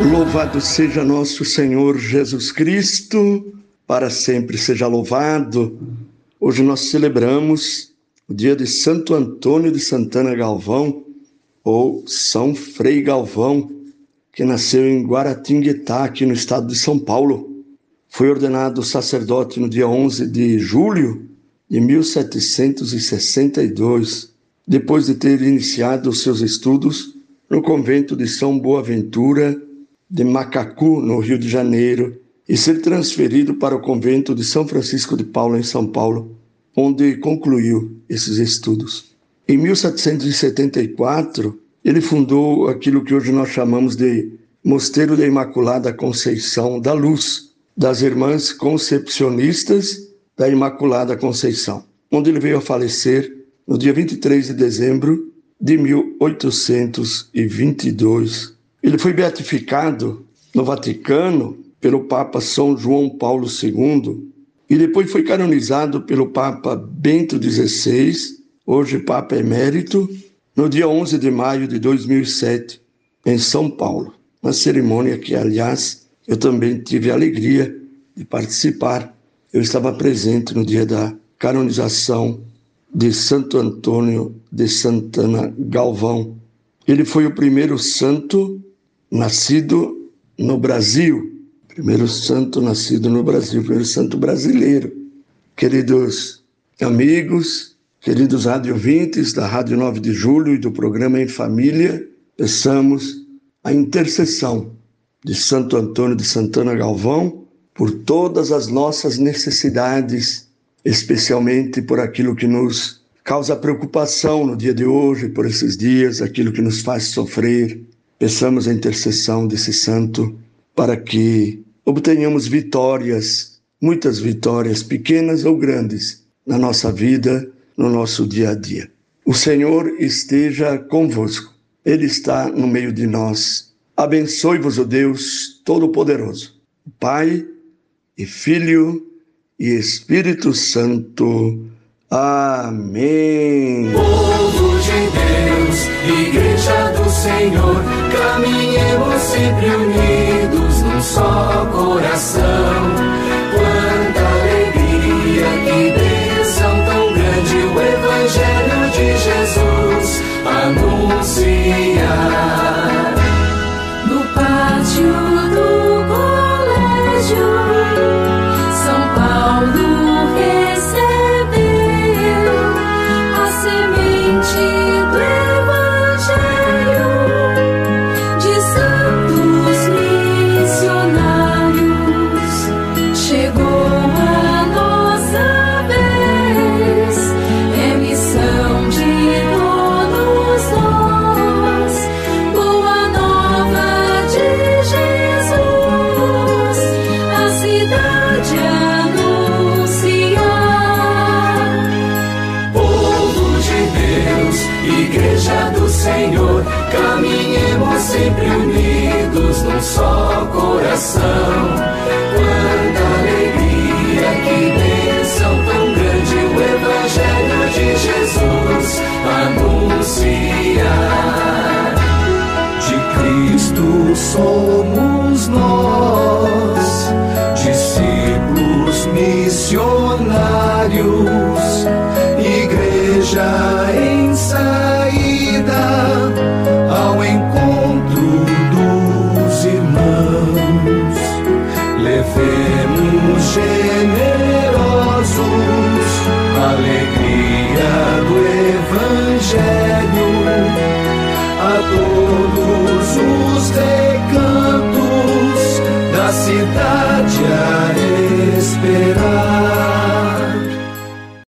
Louvado seja nosso Senhor Jesus Cristo, para sempre seja louvado. Hoje nós celebramos o dia de Santo Antônio de Santana Galvão, ou São Frei Galvão, que nasceu em Guaratinguetá, aqui no estado de São Paulo. Foi ordenado sacerdote no dia 11 de julho de 1762, depois de ter iniciado seus estudos no convento de São Boaventura de Macacu, no Rio de Janeiro, e ser transferido para o convento de São Francisco de Paula, em São Paulo, onde concluiu esses estudos. Em 1774, ele fundou aquilo que hoje nós chamamos de Mosteiro da Imaculada Conceição da Luz, das Irmãs Concepcionistas da Imaculada Conceição, onde ele veio a falecer no dia 23 de dezembro de 1822. Ele foi beatificado no Vaticano pelo Papa São João Paulo II e depois foi canonizado pelo Papa Bento XVI, hoje Papa Emérito, no dia 11 de maio de 2007, em São Paulo. Uma cerimônia que, aliás, eu também tive a alegria de participar. Eu estava presente no dia da canonização de Santo Antônio de Santana Galvão. Ele foi o primeiro santo nascido no Brasil, primeiro santo nascido no Brasil, primeiro santo brasileiro. Queridos amigos, queridos rádio ouvintes da Rádio 9 de Julho e do programa Em Família, peçamos a intercessão de Santo Antônio de Santana Galvão por todas as nossas necessidades, especialmente por aquilo que nos causa preocupação no dia de hoje, por esses dias, aquilo que nos faz sofrer. Peçamos a intercessão desse santo para que obtenhamos vitórias, muitas vitórias, pequenas ou grandes, na nossa vida, no nosso dia a dia. O Senhor esteja convosco, Ele está no meio de nós. Abençoe-vos, o Deus Todo-Poderoso, Pai e Filho e Espírito Santo. Amém. Povo de Deus, Igreja do Senhor, sempre unidos num só coração. Quanta alegria, que bênção tão grande o Evangelho de Jesus anuncia. Senhor, caminhemos sempre unidos num só coração. the